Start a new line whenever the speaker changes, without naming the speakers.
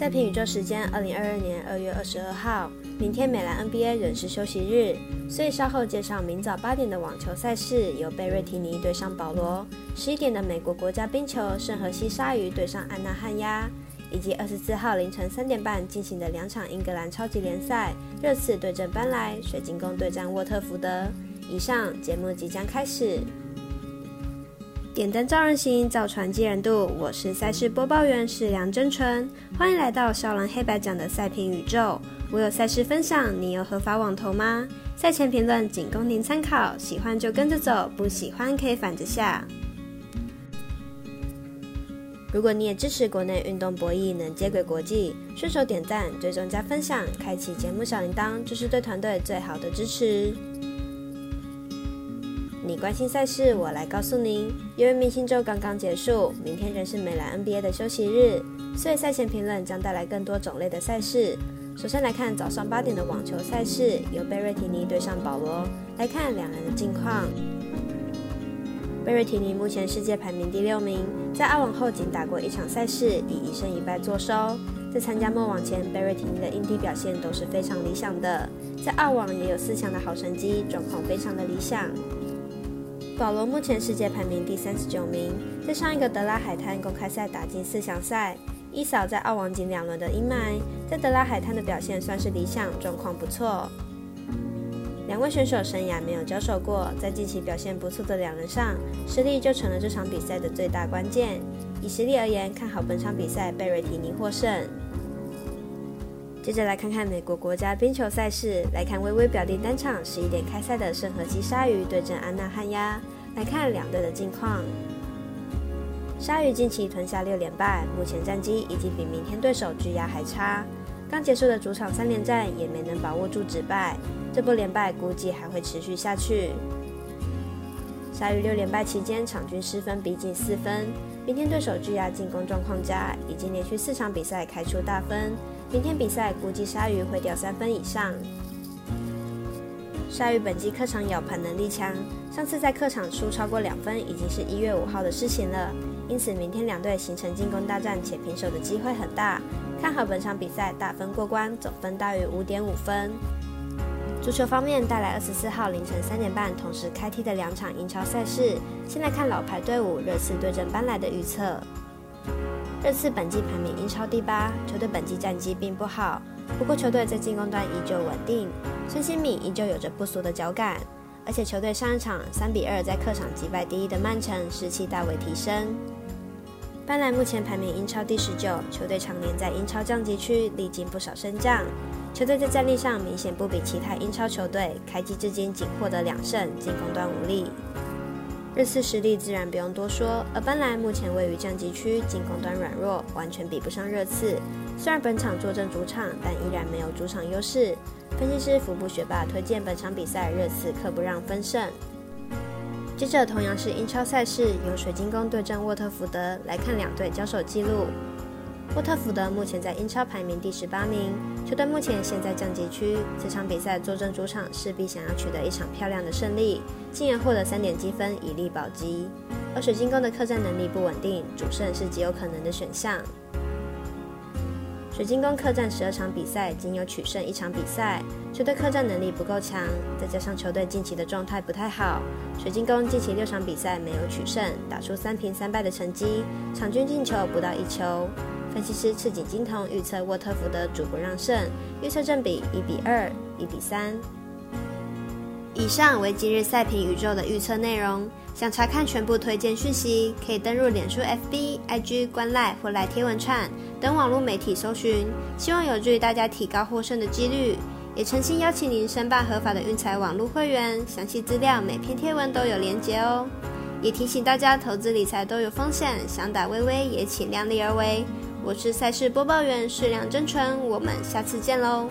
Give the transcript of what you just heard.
赛评宇宙时间：二零二二年二月二十二号。明天美兰 NBA 仍是休息日，所以稍后介绍明早八点的网球赛事，由贝瑞提尼对上保罗；十一点的美国国家冰球圣荷西鲨鱼对上安娜汉亚，以及二十四号凌晨三点半进行的两场英格兰超级联赛，热刺对阵班莱，水晶宫对战沃特福德。以上节目即将开始。点灯照人行，造船济人度。我是赛事播报员是梁真纯，欢迎来到少狼黑白奖的赛评宇宙。我有赛事分享，你有合法网投吗？赛前评论仅供您参考，喜欢就跟着走，不喜欢可以反着下。如果你也支持国内运动博弈能接轨国际，顺手点赞、追踪加分享，开启节目小铃铛，就是对团队最好的支持。你关心赛事，我来告诉您。因为明星周刚刚结束，明天仍是美兰 NBA 的休息日，所以赛前评论将带来更多种类的赛事。首先来看早上八点的网球赛事，由贝瑞提尼对上保罗。来看两人的近况。贝瑞提尼目前世界排名第六名，在澳网后仅打过一场赛事，以一胜一败作收。在参加末网前，贝瑞提尼的硬地表现都是非常理想的，在澳网也有四强的好成绩，状况非常的理想。保罗目前世界排名第三十九名，在上一个德拉海滩公开赛打进四强赛，一扫在澳网仅两轮的阴霾，在德拉海滩的表现算是理想，状况不错。两位选手生涯没有交手过，在近期表现不错的两人上，实力就成了这场比赛的最大关键。以实力而言，看好本场比赛贝瑞提尼获胜。接着来看看美国国家冰球赛事，来看微微表弟单场十一点开赛的圣何西鲨鱼对阵安娜汉亚。来看两队的近况。鲨鱼近期吞下六连败，目前战绩已经比明天对手巨鸭还差。刚结束的主场三连战也没能把握住止败，这波连败估计还会持续下去。鲨鱼六连败期间，场均失分逼近四分。明天对手巨鸭进攻状况佳，已经连续四场比赛开出大分。明天比赛估计鲨鱼会掉三分以上。鲨鱼本季客场咬盘能力强，上次在客场输超过两分已经是一月五号的事情了，因此明天两队形成进攻大战且平手的机会很大。看好本场比赛大分过关，总分大于五点五分。足球方面带来二十四号凌晨三点半同时开踢的两场英超赛事，先来看老牌队伍热刺对阵班莱的预测。热刺本季排名英超第八，球队本季战绩并不好，不过球队在进攻端依旧稳定，孙兴敏依旧有着不俗的脚感，而且球队上一场三比二在客场击败第一的曼城，士气大为提升。班莱目前排名英超第十九，球队常年在英超降级区历经不少升降，球队在战力上明显不比其他英超球队，开机至今仅获得两胜，进攻端无力。热刺实力自然不用多说，而班莱目前位于降级区，进攻端软弱，完全比不上热刺。虽然本场坐镇主场，但依然没有主场优势。分析师福布学霸推荐本场比赛热刺客不让分胜。接着同样是英超赛事，由水晶宫对阵沃特福德，来看两队交手记录。沃特福德目前在英超排名第十八名，球队目前现在降级区。这场比赛坐镇主场，势必想要取得一场漂亮的胜利，进而获得三点积分以力保级。而水晶宫的客战能力不稳定，主胜是极有可能的选项。水晶宫客战十二场比赛，仅有取胜一场比赛，球队客战能力不够强，再加上球队近期的状态不太好，水晶宫近期六场比赛没有取胜，打出三平三败的成绩，场均进球不到一球。分析师赤井金童预测沃特福德主不让胜，预测正比一比二、一比三。以上为今日赛评宇宙的预测内容。想查看全部推荐讯息，可以登入脸书、FB、IG、观赖或来贴文串等网络媒体搜寻。希望有助于大家提高获胜的几率。也诚心邀请您申办合法的运财网络会员，详细资料每篇贴文都有连结哦。也提醒大家，投资理财都有风险，想打微微也请量力而为。我是赛事播报员，适量真纯，我们下次见喽。